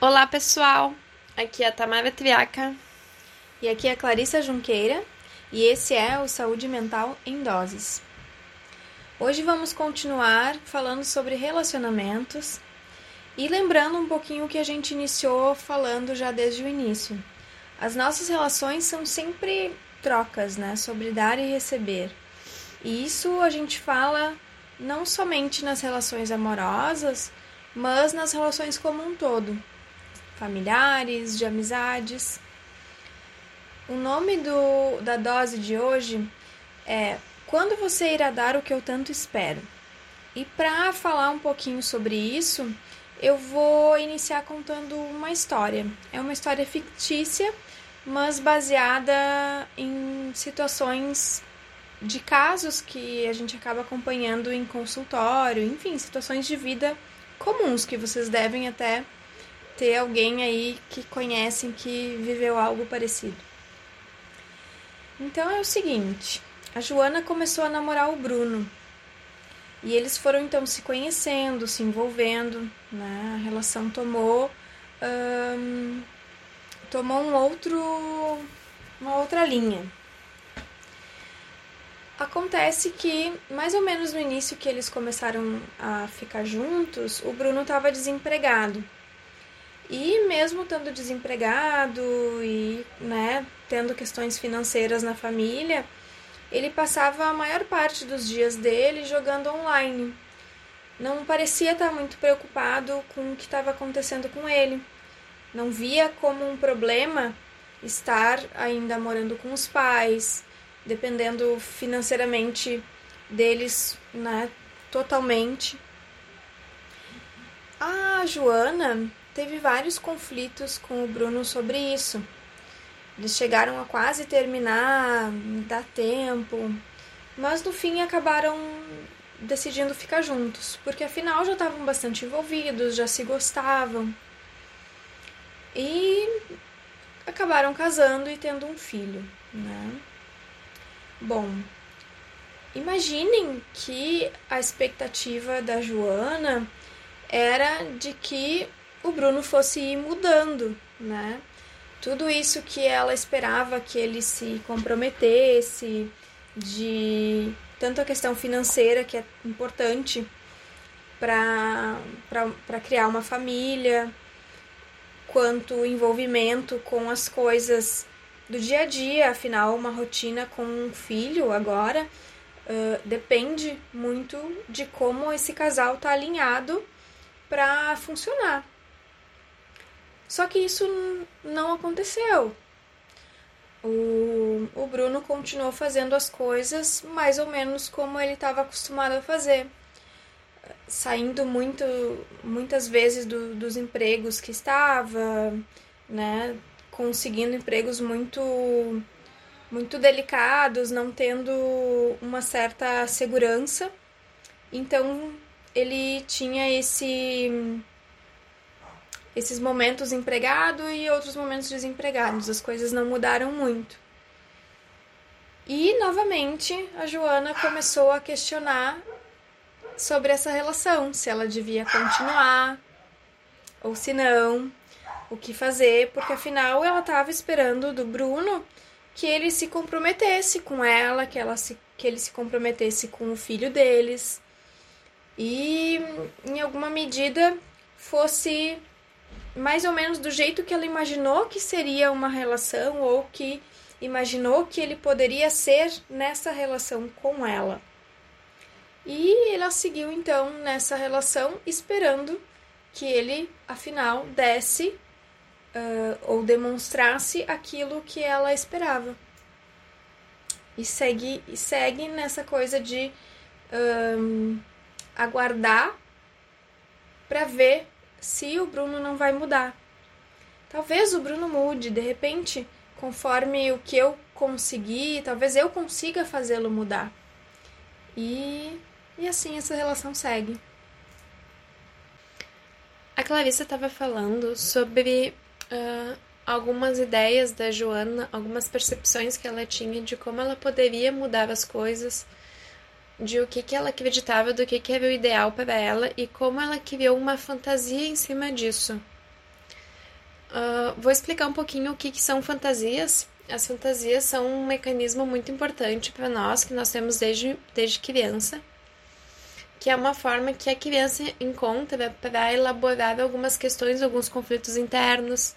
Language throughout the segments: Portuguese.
Olá, pessoal! Aqui é a Tamara Triaca. E aqui é a Clarissa Junqueira. E esse é o Saúde Mental em Doses. Hoje vamos continuar falando sobre relacionamentos e lembrando um pouquinho o que a gente iniciou falando já desde o início. As nossas relações são sempre trocas, né? Sobre dar e receber. E isso a gente fala não somente nas relações amorosas, mas nas relações como um todo, familiares, de amizades. O nome do, da dose de hoje é Quando você irá dar o que eu tanto espero? E para falar um pouquinho sobre isso, eu vou iniciar contando uma história. É uma história fictícia, mas baseada em situações de casos que a gente acaba acompanhando em consultório, enfim, situações de vida comuns que vocês devem até ter alguém aí que conhecem que viveu algo parecido. Então é o seguinte: a Joana começou a namorar o Bruno. E eles foram então se conhecendo, se envolvendo, né? A relação tomou um, tomou um outro uma outra linha. Acontece que mais ou menos no início que eles começaram a ficar juntos, o Bruno estava desempregado. E mesmo estando desempregado e, né, tendo questões financeiras na família, ele passava a maior parte dos dias dele jogando online. Não parecia estar muito preocupado com o que estava acontecendo com ele. Não via como um problema estar ainda morando com os pais, dependendo financeiramente deles, né, totalmente. A Joana teve vários conflitos com o Bruno sobre isso. Eles chegaram a quase terminar, dá tempo, mas no fim acabaram decidindo ficar juntos, porque afinal já estavam bastante envolvidos, já se gostavam. E acabaram casando e tendo um filho, né? Bom, imaginem que a expectativa da Joana era de que o Bruno fosse ir mudando, né? tudo isso que ela esperava que ele se comprometesse, de tanto a questão financeira, que é importante para criar uma família, quanto o envolvimento com as coisas do dia a dia, afinal, uma rotina com um filho agora uh, depende muito de como esse casal está alinhado para funcionar. Só que isso não aconteceu. O, o Bruno continuou fazendo as coisas mais ou menos como ele estava acostumado a fazer. Saindo muito, muitas vezes do, dos empregos que estava, né? Conseguindo empregos muito, muito delicados, não tendo uma certa segurança. Então ele tinha esse esses momentos empregado e outros momentos desempregados. As coisas não mudaram muito. E novamente a Joana começou a questionar sobre essa relação, se ela devia continuar ou se não, o que fazer, porque afinal ela estava esperando do Bruno que ele se comprometesse com ela, que ela se, que ele se comprometesse com o filho deles e em alguma medida fosse mais ou menos do jeito que ela imaginou que seria uma relação ou que imaginou que ele poderia ser nessa relação com ela. E ela seguiu então nessa relação esperando que ele, afinal, desse uh, ou demonstrasse aquilo que ela esperava. E segue, e segue nessa coisa de um, aguardar para ver se o Bruno não vai mudar. Talvez o Bruno mude, de repente, conforme o que eu conseguir, talvez eu consiga fazê-lo mudar. E, e assim essa relação segue. A Clarissa estava falando sobre uh, algumas ideias da Joana, algumas percepções que ela tinha de como ela poderia mudar as coisas de o que, que ela acreditava, do que, que era o ideal para ela e como ela criou uma fantasia em cima disso. Uh, vou explicar um pouquinho o que, que são fantasias. As fantasias são um mecanismo muito importante para nós, que nós temos desde, desde criança, que é uma forma que a criança encontra para elaborar algumas questões, alguns conflitos internos.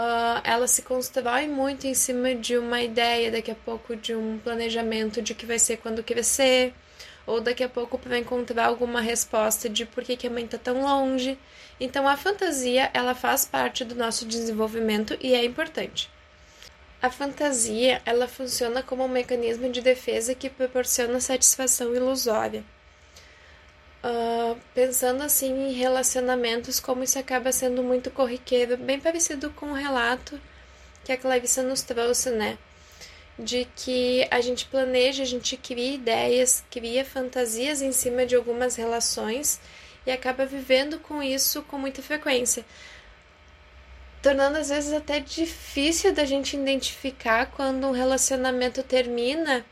Uh, ela se constrói muito em cima de uma ideia, daqui a pouco, de um planejamento de que vai ser quando crescer, ou daqui a pouco para encontrar alguma resposta de por que, que a mãe está tão longe. Então, a fantasia ela faz parte do nosso desenvolvimento e é importante. A fantasia ela funciona como um mecanismo de defesa que proporciona satisfação ilusória. Uh, pensando assim em relacionamentos, como isso acaba sendo muito corriqueiro, bem parecido com o relato que a Clarissa nos trouxe, né? De que a gente planeja, a gente cria ideias, cria fantasias em cima de algumas relações e acaba vivendo com isso com muita frequência tornando às vezes até difícil da gente identificar quando um relacionamento termina,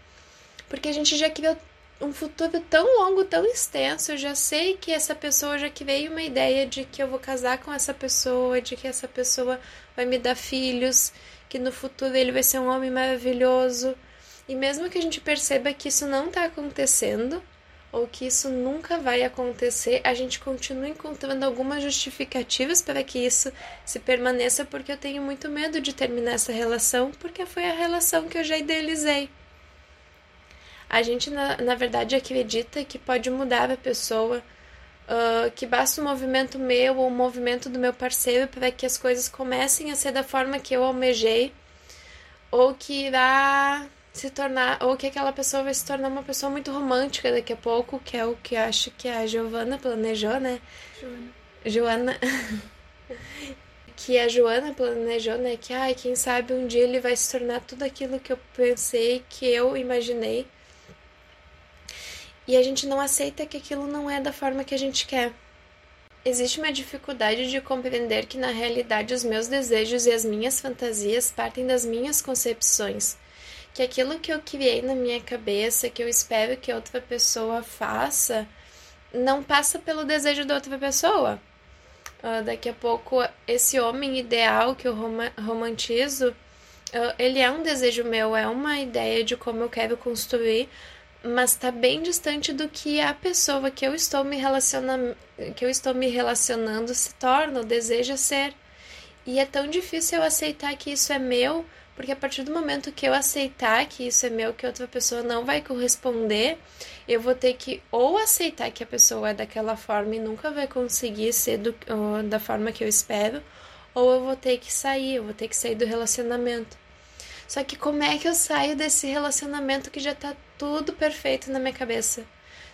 porque a gente já criou um futuro tão longo, tão extenso. Eu já sei que essa pessoa já criei uma ideia de que eu vou casar com essa pessoa, de que essa pessoa vai me dar filhos, que no futuro ele vai ser um homem maravilhoso. E mesmo que a gente perceba que isso não está acontecendo, ou que isso nunca vai acontecer, a gente continua encontrando algumas justificativas para que isso se permaneça, porque eu tenho muito medo de terminar essa relação, porque foi a relação que eu já idealizei. A gente, na, na verdade, acredita que pode mudar a pessoa, uh, que basta um movimento meu ou um movimento do meu parceiro para que as coisas comecem a ser da forma que eu almejei, ou que irá se tornar, ou que aquela pessoa vai se tornar uma pessoa muito romântica daqui a pouco, que é o que acho que a Giovana planejou, né? Joana. Joana. que a Joana planejou, né? Que, ai, quem sabe um dia ele vai se tornar tudo aquilo que eu pensei, que eu imaginei. E a gente não aceita que aquilo não é da forma que a gente quer. Existe uma dificuldade de compreender que na realidade os meus desejos e as minhas fantasias partem das minhas concepções que aquilo que eu criei na minha cabeça, que eu espero que outra pessoa faça, não passa pelo desejo da outra pessoa. Uh, daqui a pouco, esse homem ideal que eu rom romantizo, uh, ele é um desejo meu, é uma ideia de como eu quero construir, mas está bem distante do que a pessoa que eu estou me relacionando, que eu estou me relacionando se torna, o deseja ser. E é tão difícil eu aceitar que isso é meu, porque a partir do momento que eu aceitar que isso é meu, que outra pessoa não vai corresponder, eu vou ter que ou aceitar que a pessoa é daquela forma e nunca vai conseguir ser do, da forma que eu espero, ou eu vou ter que sair, eu vou ter que sair do relacionamento. Só que como é que eu saio desse relacionamento que já tá tudo perfeito na minha cabeça?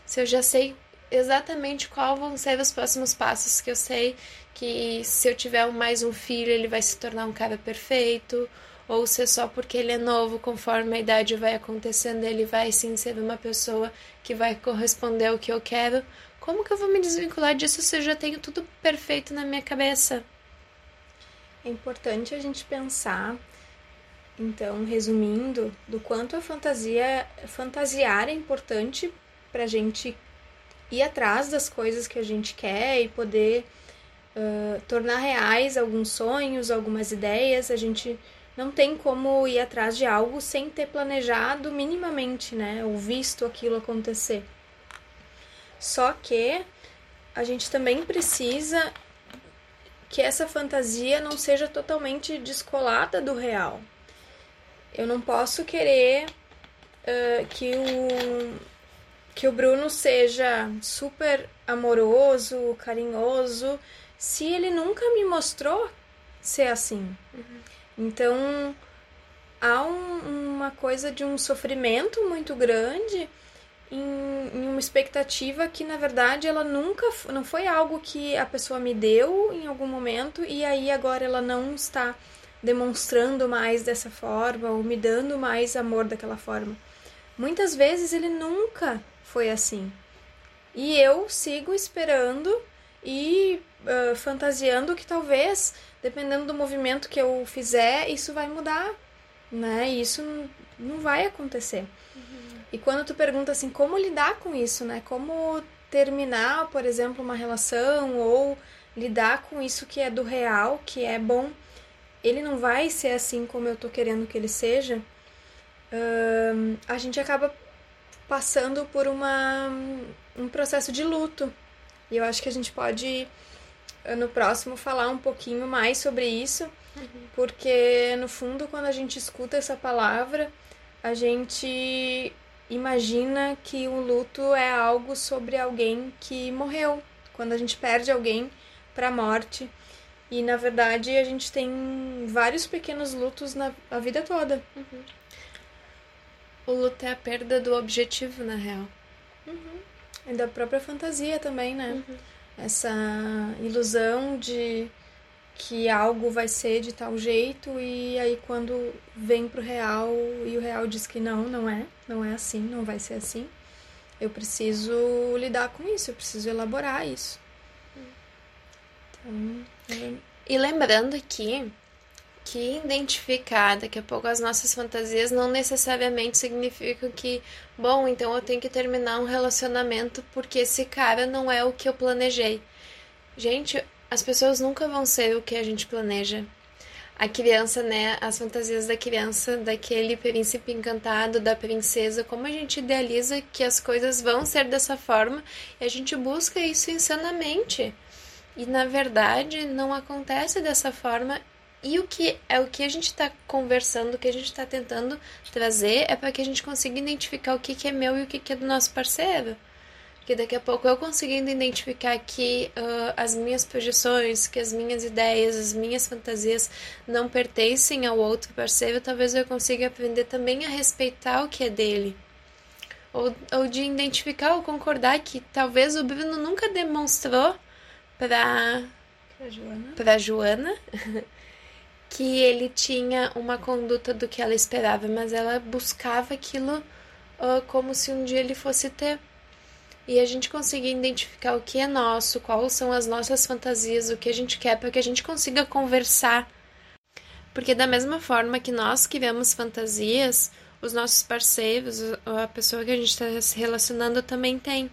Se eu já sei exatamente qual vão ser os próximos passos, que eu sei que se eu tiver mais um filho, ele vai se tornar um cara perfeito, ou se é só porque ele é novo, conforme a idade vai acontecendo, ele vai sim ser uma pessoa que vai corresponder ao que eu quero. Como que eu vou me desvincular disso se eu já tenho tudo perfeito na minha cabeça? É importante a gente pensar, então, resumindo, do quanto a fantasia, fantasiar é importante para a gente ir atrás das coisas que a gente quer e poder uh, tornar reais alguns sonhos, algumas ideias. A gente não tem como ir atrás de algo sem ter planejado minimamente, né? Ou visto aquilo acontecer. Só que a gente também precisa que essa fantasia não seja totalmente descolada do real. Eu não posso querer uh, que o que o Bruno seja super amoroso, carinhoso, se ele nunca me mostrou ser assim. Uhum. Então, há um, uma coisa de um sofrimento muito grande em, em, uma expectativa que, na verdade, ela nunca não foi algo que a pessoa me deu em algum momento e aí agora ela não está demonstrando mais dessa forma ou me dando mais amor daquela forma. Muitas vezes ele nunca foi assim. E eu sigo esperando e uh, fantasiando que talvez dependendo do movimento que eu fizer, isso vai mudar, né? E isso não vai acontecer. Uhum. E quando tu pergunta assim, como lidar com isso, né? Como terminar, por exemplo, uma relação ou lidar com isso que é do real, que é bom. Ele não vai ser assim como eu tô querendo que ele seja. Uh, a gente acaba passando por uma, um processo de luto. E eu acho que a gente pode, no próximo, falar um pouquinho mais sobre isso, uhum. porque no fundo, quando a gente escuta essa palavra, a gente imagina que o luto é algo sobre alguém que morreu. Quando a gente perde alguém para a morte. E na verdade a gente tem vários pequenos lutos na a vida toda. Uhum. O luto é a perda do objetivo, na real. Uhum. E da própria fantasia também, né? Uhum. Essa ilusão de que algo vai ser de tal jeito e aí quando vem pro real e o real diz que não, não é, não é assim, não vai ser assim. Eu preciso lidar com isso, eu preciso elaborar isso. E lembrando aqui que identificar daqui a pouco as nossas fantasias não necessariamente significa que, bom, então eu tenho que terminar um relacionamento porque esse cara não é o que eu planejei. Gente, as pessoas nunca vão ser o que a gente planeja. A criança, né, as fantasias da criança, daquele príncipe encantado, da princesa, como a gente idealiza que as coisas vão ser dessa forma e a gente busca isso insanamente. E na verdade não acontece dessa forma e o que é o que a gente está conversando, o que a gente está tentando trazer é para que a gente consiga identificar o que, que é meu e o que, que é do nosso parceiro. Que daqui a pouco eu conseguindo identificar que uh, as minhas projeções, que as minhas ideias, as minhas fantasias não pertencem ao outro parceiro, talvez eu consiga aprender também a respeitar o que é dele. Ou, ou de identificar ou concordar que talvez o Bruno nunca demonstrou para pra Joana que ele tinha uma conduta do que ela esperava, mas ela buscava aquilo uh, como se um dia ele fosse ter. E a gente conseguir identificar o que é nosso, quais são as nossas fantasias, o que a gente quer, para que a gente consiga conversar. Porque, da mesma forma que nós criamos fantasias, os nossos parceiros, a pessoa que a gente está se relacionando também tem.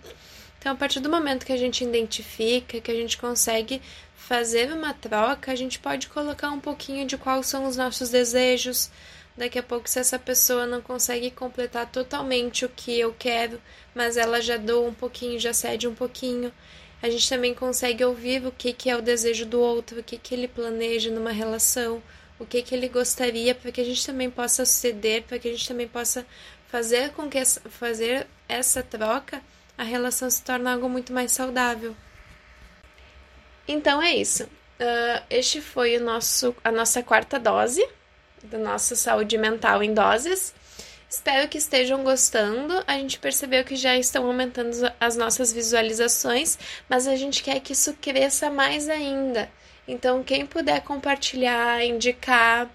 Então, a partir do momento que a gente identifica, que a gente consegue fazer uma troca, a gente pode colocar um pouquinho de quais são os nossos desejos. Daqui a pouco, se essa pessoa não consegue completar totalmente o que eu quero, mas ela já doa um pouquinho, já cede um pouquinho, a gente também consegue ouvir o que, que é o desejo do outro, o que, que ele planeja numa relação, o que, que ele gostaria, para que a gente também possa ceder, para que a gente também possa fazer com que essa, fazer essa troca a relação se torne algo muito mais saudável. Então é isso. Uh, este foi o nosso, a nossa quarta dose da nossa saúde mental em doses. Espero que estejam gostando. A gente percebeu que já estão aumentando as nossas visualizações, mas a gente quer que isso cresça mais ainda. Então, quem puder compartilhar, indicar,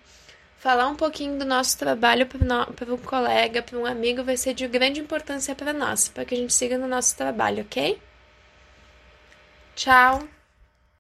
falar um pouquinho do nosso trabalho para um colega, para um amigo, vai ser de grande importância para nós, para que a gente siga no nosso trabalho, ok? Tchau!